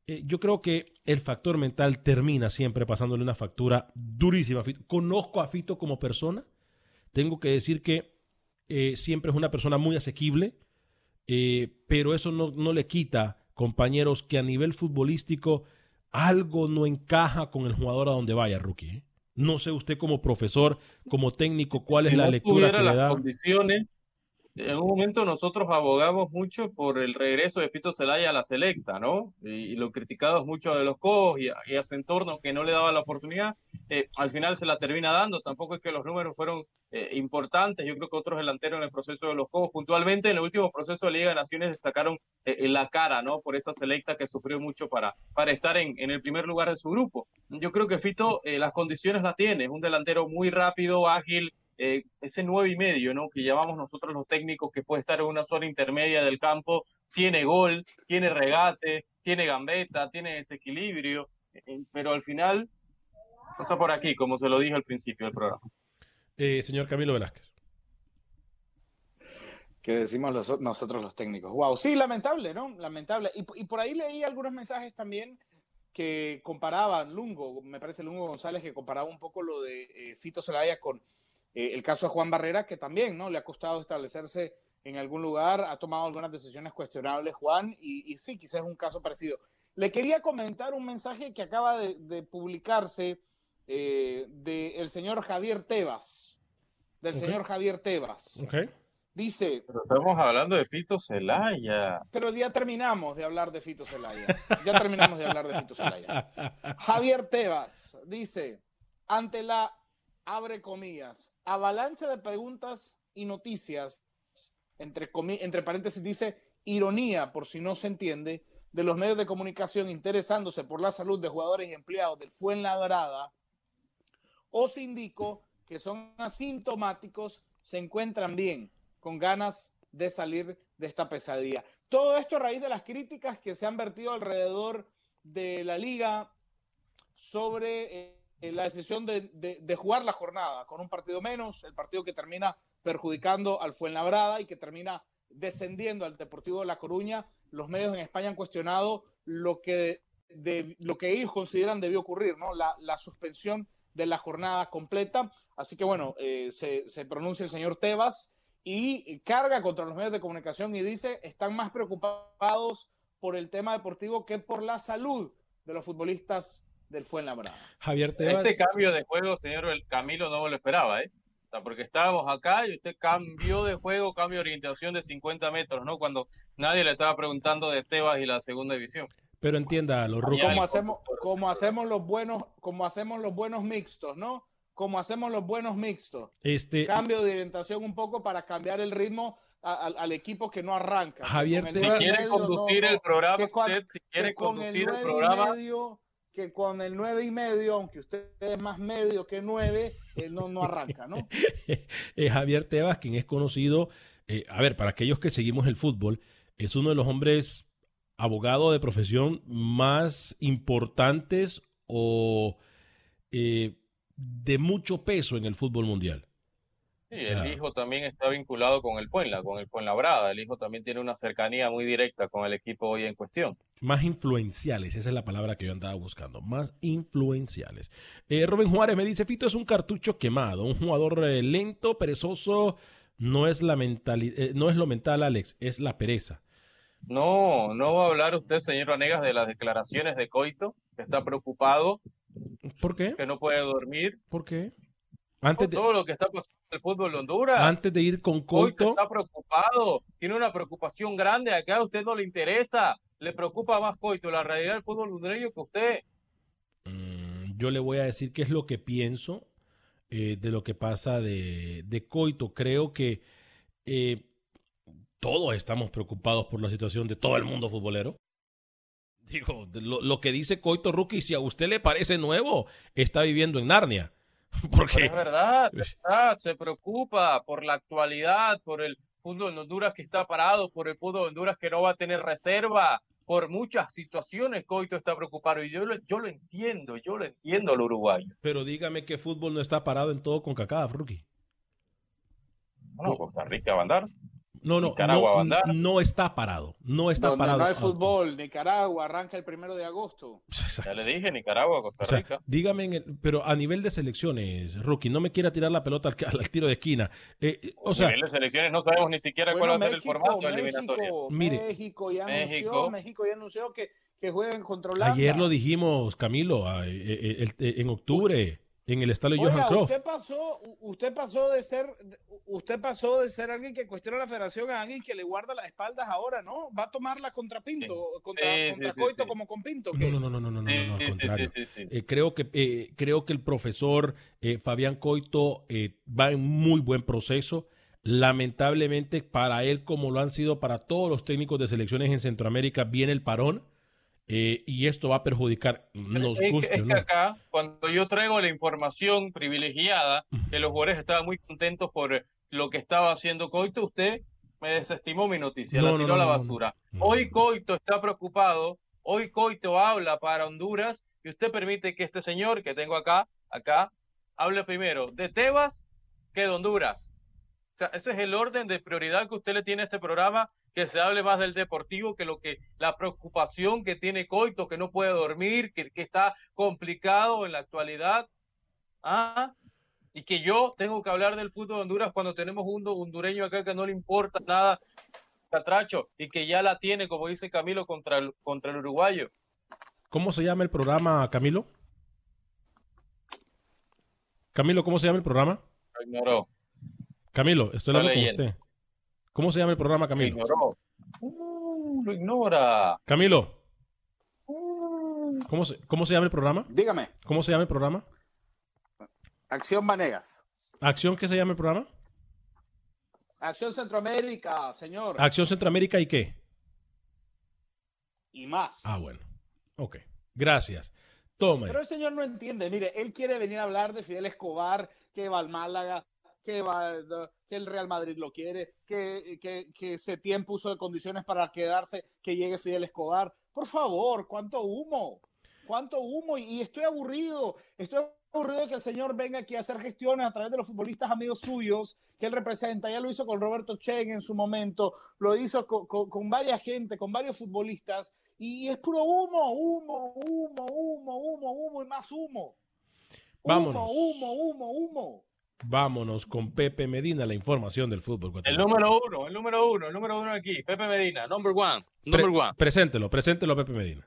eh, yo creo que el factor mental termina siempre pasándole una factura durísima. Conozco a Fito como persona, tengo que decir que eh, siempre es una persona muy asequible, pero eso no, no le quita, compañeros, que a nivel futbolístico algo no encaja con el jugador a donde vaya, rookie. ¿eh? No sé usted como profesor, como técnico, cuál es la no lectura que le da. condiciones, en un momento nosotros abogamos mucho por el regreso de Fito Celaya a la selecta, ¿no? Y, y lo criticamos mucho de los Cobos y, y a su entorno que no le daba la oportunidad. Eh, al final se la termina dando, tampoco es que los números fueron eh, importantes. Yo creo que otros delanteros en el proceso de los Cobos, puntualmente en el último proceso de Liga de Naciones, sacaron eh, en la cara, ¿no? Por esa selecta que sufrió mucho para, para estar en, en el primer lugar de su grupo. Yo creo que Fito eh, las condiciones las tiene, es un delantero muy rápido, ágil, eh, ese nueve y medio, ¿no? Que llamamos nosotros los técnicos, que puede estar en una zona intermedia del campo, tiene gol, tiene regate, tiene gambeta, tiene desequilibrio, eh, pero al final pasa por aquí, como se lo dije al principio del programa. Eh, señor Camilo Velázquez. que decimos los- nosotros los técnicos. Wow, sí, lamentable, ¿no? Lamentable. Y, y por ahí leí algunos mensajes también que comparaban, Lungo, me parece Lungo González, que comparaba un poco lo de eh, Fito Zelaya con eh, el caso de Juan Barrera, que también ¿no? le ha costado establecerse en algún lugar, ha tomado algunas decisiones cuestionables Juan, y, y sí, quizás es un caso parecido. Le quería comentar un mensaje que acaba de, de publicarse eh, del señor Javier Tebas, del señor Javier Tebas. Ok. Dice, Pero estamos hablando de Fito Celaya. pero ya terminamos de hablar de Fito Zelaya. Ya terminamos de hablar de Fito Zelaya. Javier Tebas dice, ante la, abre comillas, avalancha de preguntas y noticias, entre, entre paréntesis dice, ironía, por si no se entiende, de los medios de comunicación interesándose por la salud de jugadores y empleados del Fuenlabrada, os indico que son asintomáticos, se encuentran bien, con ganas de salir de esta pesadilla. Todo esto a raíz de las críticas que se han vertido alrededor de la liga sobre eh, la decisión de, jugar la jornada con un partido menos, el partido que termina perjudicando al Fuenlabrada y que termina descendiendo al Deportivo de La Coruña. Los medios en España han cuestionado lo que, de, lo que ellos consideran debió ocurrir, ¿no? La, suspensión de la jornada completa. Así que bueno, eh, se pronuncia el señor Tebas y carga contra los medios de comunicación y dice están más preocupados por el tema deportivo que por la salud de los futbolistas del Fuenlabrada. Javier Tebas. Este cambio de juego, señor El Camilo, no me lo esperaba, ¿eh? O sea, porque estábamos acá y usted cambió de juego, cambio de orientación de 50 metros, ¿no? Cuando nadie le estaba preguntando de Tebas y la segunda división. Pero entienda, los. Ya, Como hacemos, como hacemos los buenos, como hacemos los buenos mixtos, ¿no? Como hacemos los buenos mixtos. Este, Cambio de orientación un poco para cambiar el ritmo al- al equipo que no arranca. Javier Si quiere conducir el programa, si quiere conducir el programa, que con el nueve y medio, aunque usted es más medio que nueve, eh, no, no arranca, ¿no? eh, Javier Tebas, quien es conocido, eh, a ver, para aquellos que seguimos el fútbol, es uno de los hombres abogado de profesión más importantes o eh, de mucho peso en el fútbol mundial. Sí, o sea- el hijo también está vinculado con el Fuenla, con el Fuenlabrada. El hijo también tiene una cercanía muy directa con el equipo hoy en cuestión. Más influenciales, esa es la palabra que yo andaba buscando, más influenciales. Eh, Rubén Juárez me dice, Fito es un cartucho quemado, un jugador eh, lento, perezoso, no es, la mentali- eh, no es lo mental, Alex, es la pereza. No, no va a hablar usted, señor Vanegas, de las declaraciones de Coito, que está preocupado, ¿Por qué? que no puede dormir. ¿Por qué? Antes de, Todo lo que está pasando el fútbol de Honduras. antes de ir con Coito está preocupado, tiene una preocupación grande. Acá a usted no le interesa, le preocupa más Coito, la realidad del fútbol hondureño que usted. mm, yo le voy a decir qué es lo que pienso eh, de lo que pasa de, de Coito. Creo que eh, todos estamos preocupados por la situación de todo el mundo futbolero. Digo, lo, lo que dice Coito Rookie, si a usted le parece nuevo, está viviendo en Narnia. Pero Porque es verdad, es verdad, se preocupa por la actualidad, por el fútbol de Honduras que está parado, por el fútbol de Honduras que no va a tener reserva, por muchas situaciones Coito está preocupado y yo lo, yo lo entiendo, yo lo entiendo al uruguayo. Pero dígame que fútbol no está parado en todo con CACAF, Rookie. Bueno, Costa Rica va a andar. No, no, Nicaragua va a no, andar. no está parado. No está Donde parado. no hay Ah, fútbol, Nicaragua arranca el primero de agosto. Ya le dije, Nicaragua, Costa O sea, Rica. dígame, en el- pero a nivel de selecciones, Rookie, no me quiera tirar la pelota al, al tiro de esquina. Eh, eh, o A sea, nivel de selecciones no sabemos ni siquiera Bueno, cuál va a ser México, el formato México, eliminatorio. Mire. México ya México. anunció, México ya anunció que, que jueguen contra Holanda. ayer lo dijimos, Camilo, eh, en octubre, en el estadio Johan Oiga, Cruyff. usted pasó, usted pasó de ser, usted pasó de ser alguien que cuestiona la federación a alguien que le guarda las espaldas ahora, ¿no? Va a tomarla contra Pinto, contra, Sí, contra sí, sí, Coito sí. como con Pinto. No, ¿qué? no, no, no, no, no, no, no, al contrario. sí, sí, sí. Eh, creo, que, eh, creo que el profesor eh, Fabián Coito eh, va en muy buen proceso. Lamentablemente para él, como lo han sido para todos los técnicos de selecciones en Centroamérica, viene el parón eh, y esto va a perjudicar, nos guste es que no. acá, cuando yo traigo la información privilegiada, que los jugadores estaban muy contentos por lo que estaba haciendo Coito, usted me desestimó mi noticia, No, la tiró no, a la basura. Hoy Coito está preocupado, hoy Coito habla para Honduras y usted permite que este señor que tengo acá, acá, hable primero de Tebas que de Honduras. O sea, ese es el orden de prioridad que usted le tiene a este programa que se hable más del deportivo que lo que la preocupación que tiene Coito, que no puede dormir, que, que está complicado en la actualidad. ¿Ah? Y que yo tengo que hablar del fútbol de Honduras cuando tenemos un hondureño acá que no le importa nada, Catracho, y que ya la tiene, como dice Camilo, contra el, contra el uruguayo. ¿Cómo se llama el programa, Camilo? Camilo, ¿cómo se llama el programa? Ignoró. Camilo, estoy hablando con usted. ¿Cómo se llama el programa, Camilo? Lo ignoró. Uh, lo ignora. Camilo. ¿Cómo se, ¿Cómo se llama el programa? Dígame. ¿Cómo se llama el programa? Acción Vanegas. ¿Acción qué se llama el programa? Acción Centroamérica, señor. Acción Centroamérica y qué? Y más. Ah, bueno. Ok. Gracias. Tome. Pero el señor no entiende. Mire, él quiere venir a hablar de Fidel Escobar, que va al Málaga, que, va, que el Real Madrid lo quiere, que, que, que Setién puso de condiciones para quedarse, que llegue Fidel Escobar. Por favor, ¿cuánto humo? ¿Cuánto humo? Y, y estoy aburrido. Estoy aburrido de que el señor venga aquí a hacer gestiones a través de los futbolistas amigos suyos que él representa. Ya lo hizo con Roberto Chen en su momento, lo hizo con, con, con varias gente, con varios futbolistas. Y es puro humo, humo, humo, humo, humo, humo y más humo. Vámonos. Humo, humo, humo, humo. Vámonos con Pepe Medina, la información del fútbol. El número uno, el número uno, el número uno aquí, Pepe Medina, number one, number Pre- one. Preséntelo, preséntelo, Pepe Medina.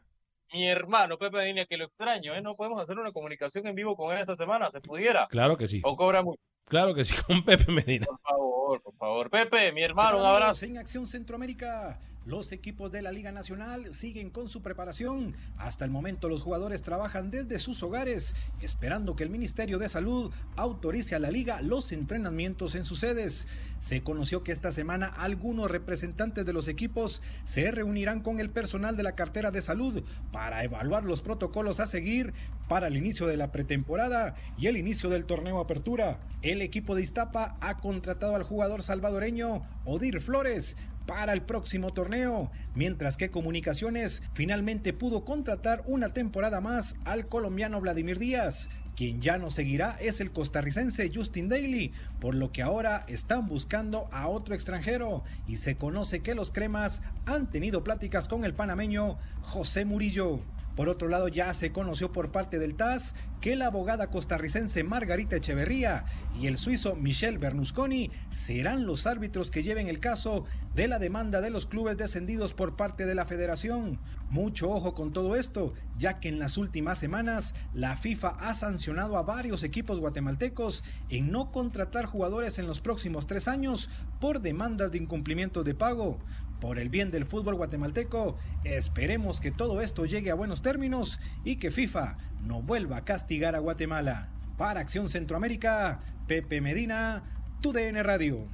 Mi hermano Pepe Medina, que lo extraño, ¿eh? No podemos hacer una comunicación en vivo con él esta semana, ¿se pudiera? Claro que sí. ¿O cobra mucho? Claro que sí, con Pepe Medina. Por favor, por favor. Pepe, mi hermano, un abrazo. En Acción Centroamérica, los equipos de la Liga Nacional siguen con su preparación. Hasta el momento los jugadores trabajan desde sus hogares, esperando que el Ministerio de Salud autorice a la liga los entrenamientos en sus sedes. Se conoció que esta semana algunos representantes de los equipos se reunirán con el personal de la cartera de salud para evaluar los protocolos a seguir para el inicio de la pretemporada y el inicio del torneo Apertura. El equipo de Iztapa ha contratado al jugador salvadoreño Odir Flores para el próximo torneo, mientras que Comunicaciones finalmente pudo contratar una temporada más al colombiano Vladimir Díaz. Quien ya no seguirá es el costarricense Justin Daly, por lo que ahora están buscando a otro extranjero y se conoce que los cremas han tenido pláticas con el panameño José Murillo. Por otro lado, ya se conoció por parte del TAS que la abogada costarricense Margarita Echeverría y el suizo Michel Bernusconi serán los árbitros que lleven el caso de la demanda de los clubes descendidos por parte de la federación. Mucho ojo con todo esto, ya que en las últimas semanas la FIFA ha sancionado a varios equipos guatemaltecos en no contratar jugadores en los próximos tres años por demandas de incumplimiento de pago. Por el bien del fútbol guatemalteco, esperemos que todo esto llegue a buenos términos y que FIFA no vuelva a castigar a Guatemala. Para Acción Centroamérica, Pepe Medina, tu DN Radio.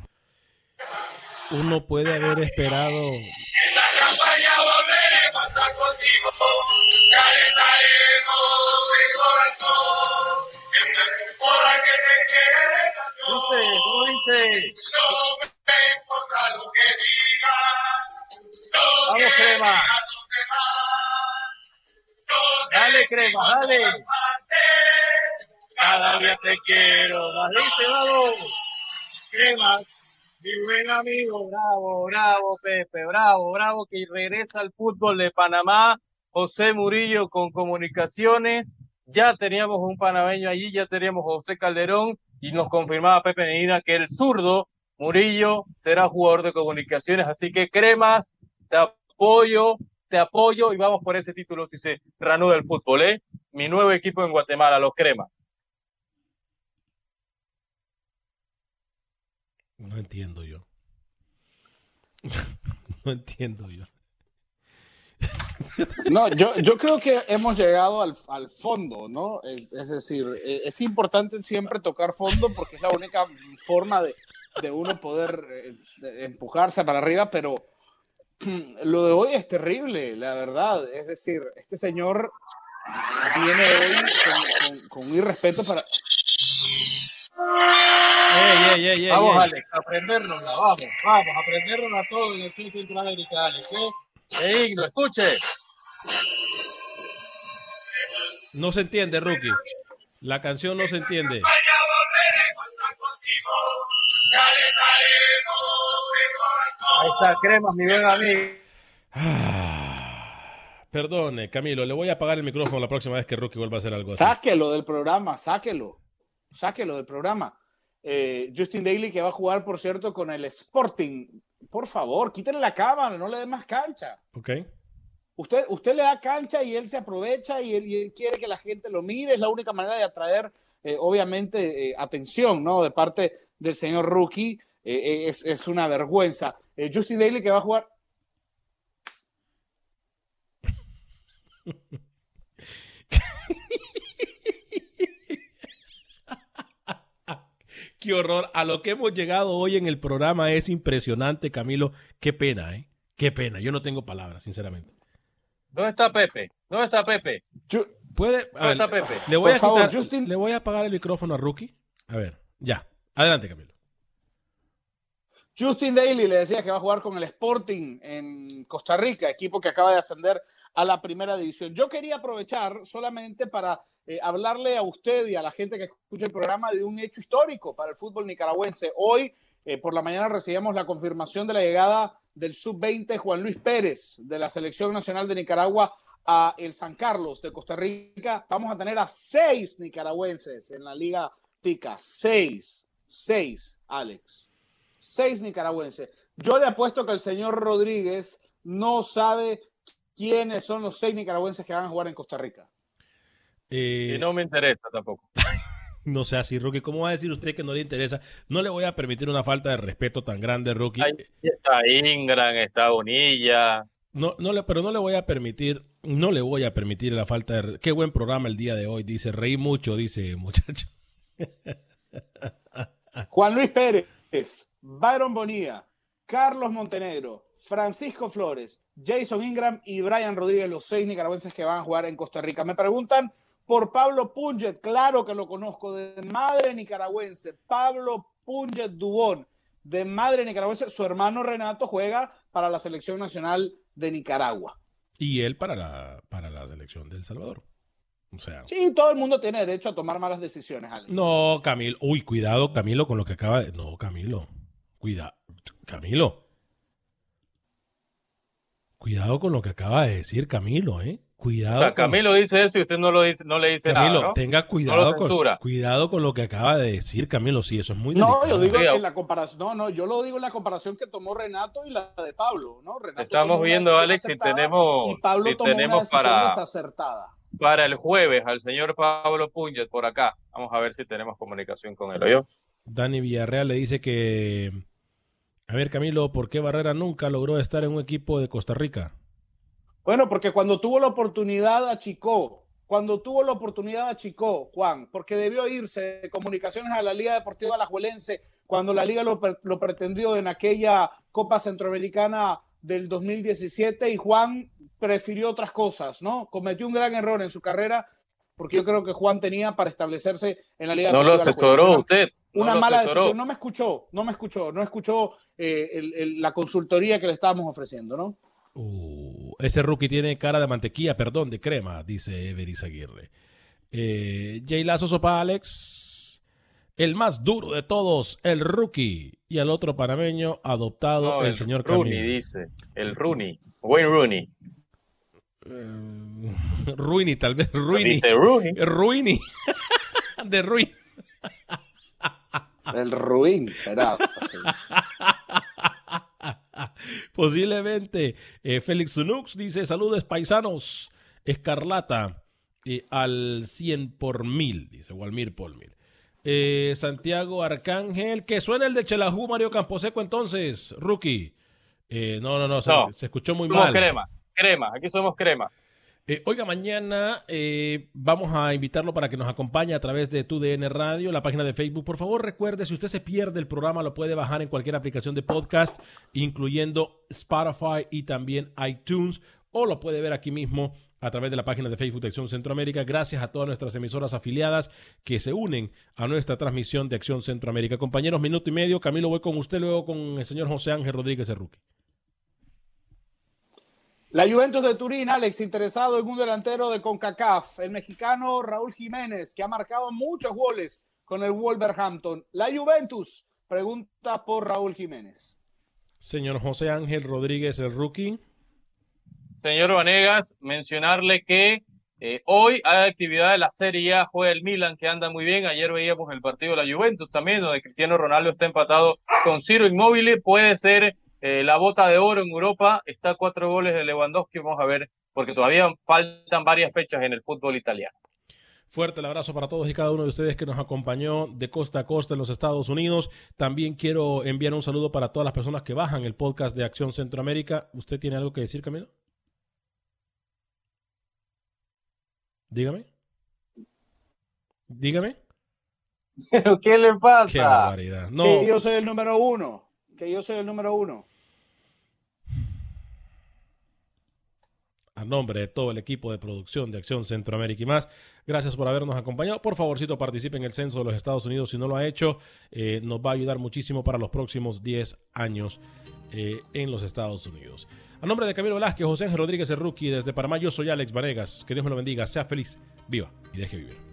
Uno puede haber esperado. Dice, ¿cómo dice? Vamos, crema. Dale, crema, dale. Cada día te quiero. Dice, vamos. Crema. Mi buen amigo, bravo, bravo, Pepe, bravo, bravo, que regresa al fútbol de Panamá. José Murillo con comunicaciones. Ya teníamos un panameño allí, ya teníamos José Calderón y nos confirmaba Pepe Medina que el zurdo Murillo será jugador de comunicaciones. Así que cremas, te apoyo, te apoyo y vamos por ese título si se reanuda el fútbol, ¿eh? Mi nuevo equipo en Guatemala, los cremas. No entiendo yo. no entiendo yo. No, yo, yo creo que hemos llegado al, al fondo, ¿no? Es, es decir, eh, es importante siempre tocar fondo porque es la única forma de, de uno poder eh, de empujarse para arriba, pero lo de hoy es terrible, la verdad. Es decir, este señor viene hoy con, con, con un irrespeto para... Ey, ey, ey, ey, vamos. Alex, a aprendernos, vamos, vamos, a aprendernos a todos en el Club Centroamérica, Alex, ¿eh? Eh, Igno, escuche. No se entiende, Rookie. La canción no se entiende. Ahí está, cremas, mi buen amigo. Ah, perdone, Camilo, le voy a apagar el micrófono la próxima vez que Rookie vuelva a hacer algo así. Sáquelo del programa, sáquelo. Sáquelo del programa. Eh, Justin Daly que va a jugar, por cierto, con el Sporting. Por favor, quítale la cámara, no le dé más cancha. Ok. Usted, usted le da cancha y él se aprovecha y él, y él quiere que la gente lo mire. Es la única manera de atraer, eh, obviamente, eh, atención, ¿no? De parte del señor Rookie. Es, es una vergüenza. Eh, Justin Daly que va a jugar. Qué horror. A lo que hemos llegado hoy en el programa es impresionante, Camilo. Qué pena, ¿eh? Qué pena. Yo no tengo palabras, sinceramente. ¿Dónde está Pepe? ¿Dónde está Pepe? ¿Puede? A ¿Dónde ver, está Pepe? le voy Por a favor, quitar- Justin- le voy a apagar el micrófono a Rookie. A ver, ya. Adelante, Camilo. Justin Daly le decía que va a jugar con el Sporting en Costa Rica, equipo que acaba de ascender a la primera división. Yo quería aprovechar solamente para eh, hablarle a usted y a la gente que escucha el programa de un hecho histórico para el fútbol nicaragüense. Hoy, eh, por la mañana, recibimos la confirmación de la llegada del sub-20 Juan Luis Pérez de la Selección Nacional de Nicaragua a el San Carlos de Costa Rica. Vamos a tener a seis nicaragüenses en la Liga Tica. Seis. Seis, Alex seis nicaragüenses. Yo le apuesto que el señor Rodríguez no sabe quiénes son los seis nicaragüenses que van a jugar en Costa Rica. Eh, Y no me interesa tampoco. no sea así, Rookie. ¿Cómo va a decir usted que no le interesa? No le voy a permitir una falta de respeto tan grande, Rookie. Ahí está Ingram, está Bonilla. No, no le, pero no le voy a permitir, no le voy a permitir la falta de... Qué buen programa el día de hoy, dice, reí mucho, dice muchacho. Juan Luis Pérez, Byron Bonilla, Carlos Montenegro, Francisco Flores, Jason Ingram y Brian Rodríguez, los seis nicaragüenses que van a jugar en Costa Rica. Me preguntan por Pablo Punget, claro que lo conozco, de madre nicaragüense, Pablo Punget Dubón, de madre nicaragüense, su hermano Renato juega para la selección nacional de Nicaragua. Y él para la, para la selección de El Salvador. O sea... Sí, todo el mundo tiene derecho a tomar malas decisiones, Alex. No, Camilo. Uy, cuidado, Camilo, con lo que acaba de... No, Camilo. Cuidado. Camilo. Cuidado con lo que acaba de decir Camilo, ¿eh? Cuidado. O sea, con- Camilo dice eso y usted no lo dice, no le dice Camilo, nada, ¿no? tenga cuidado con, censura. cuidado con lo que acaba de decir Camilo. Sí, eso es muy No, delicado. yo digo en la comparación, no, no, yo lo digo en la comparación que tomó Renato y la de Pablo, ¿no? Renato Estamos una viendo, Alex, si tenemos- y Pablo si tomó una tenemos decisión para- desacertada. Para el jueves, al señor Pablo Puñet por acá. Vamos a ver si tenemos comunicación con él. ¿oyó? Dani Villarreal le dice que... A ver, Camilo, ¿por qué Barrera nunca logró estar en un equipo de Costa Rica? Bueno, porque cuando tuvo la oportunidad achicó, cuando tuvo la oportunidad achicó, Juan, porque debió irse de comunicaciones a la Liga Deportiva Alajuelense cuando la liga lo pretendió en aquella Copa Centroamericana del 2017 y Juan prefirió otras cosas, ¿no? Cometió un gran error en su carrera porque yo creo que Juan tenía para establecerse en la Liga No lo asesoró Alajuelense. usted. no Una mala asesoró. decisión, no me escuchó, no me escuchó, no escuchó eh, el- el- la consultoría que le estábamos ofreciendo, ¿no? Uh, ese rookie tiene cara de mantequilla, perdón, de crema, dice Everis Aguirre. Eh, Jay Lazo Sopa Alex, el más duro de todos, el rookie. Y al otro panameño adoptado, No, el, señor Rooney Camilo. dice. El Rooney. Wayne Rooney. Eh, Ruini, tal vez. Ruini. Dice Rooney. Ruini. de Ruin. El ruin será. sí. Posiblemente. Eh, Félix Sunux dice: Saludos, paisanos. Escarlata eh, al 100 por mil, dice Walmir por mil. Eh, Santiago Arcángel, que suena el de Chelajú, Mario Camposeco, entonces, rookie. Eh, no, no, no, se, No. se escuchó muy Somos mal. crema. Crema. Aquí somos cremas. Eh, oiga, mañana eh, vamos a invitarlo para que nos acompañe a través de TUDN Radio, la página de Facebook. Por favor, recuerde, si usted se pierde el programa, lo puede bajar en cualquier aplicación de podcast, incluyendo Spotify y también iTunes, o lo puede ver aquí mismo a través de la página de Facebook de Acción Centroamérica. Gracias a todas nuestras emisoras afiliadas que se unen a nuestra transmisión de Acción Centroamérica. Compañeros, minuto y medio. Camilo, voy con usted, luego con el señor José Ángel Rodríguez Cerruque. La Juventus de Turín, Alex, interesado en un delantero de CONCACAF, el mexicano Raúl Jiménez, que ha marcado muchos goles con el Wolverhampton. La Juventus pregunta por Raúl Jiménez. Señor José Ángel Rodríguez, el rookie. Señor Vanegas, mencionarle que eh, hoy hay actividad de la Serie A, juega el Milan que anda muy bien. Ayer veíamos el partido de la Juventus también, donde Cristiano Ronaldo está empatado con Ciro Inmóvil. Puede ser eh, la bota de oro en Europa. Está cuatro goles de Lewandowski. Vamos a ver, porque todavía faltan varias fechas en el fútbol italiano. Fuerte el abrazo para todos y cada uno de ustedes que nos acompañó de costa a costa en los Estados Unidos. También quiero enviar un saludo para todas las personas que bajan el podcast de Acción Centroamérica. ¿Usted tiene algo que decir, Camilo? Dígame. Dígame. ¿Pero qué le pasa? Qué barbaridad. No. Que yo soy el número uno. Que yo soy el número uno. a nombre de todo el equipo de producción de Acción Centroamérica y más. Gracias por habernos acompañado. Por favorcito, participe en el censo de los Estados Unidos si no lo ha hecho. Eh, nos va a ayudar muchísimo para los próximos 10 años eh, en los Estados Unidos. A nombre de Camilo Velázquez, José Rodríguez, rookie, desde Panamá, yo soy Alex Vanegas. Que Dios me lo bendiga, sea feliz, viva y deje vivir.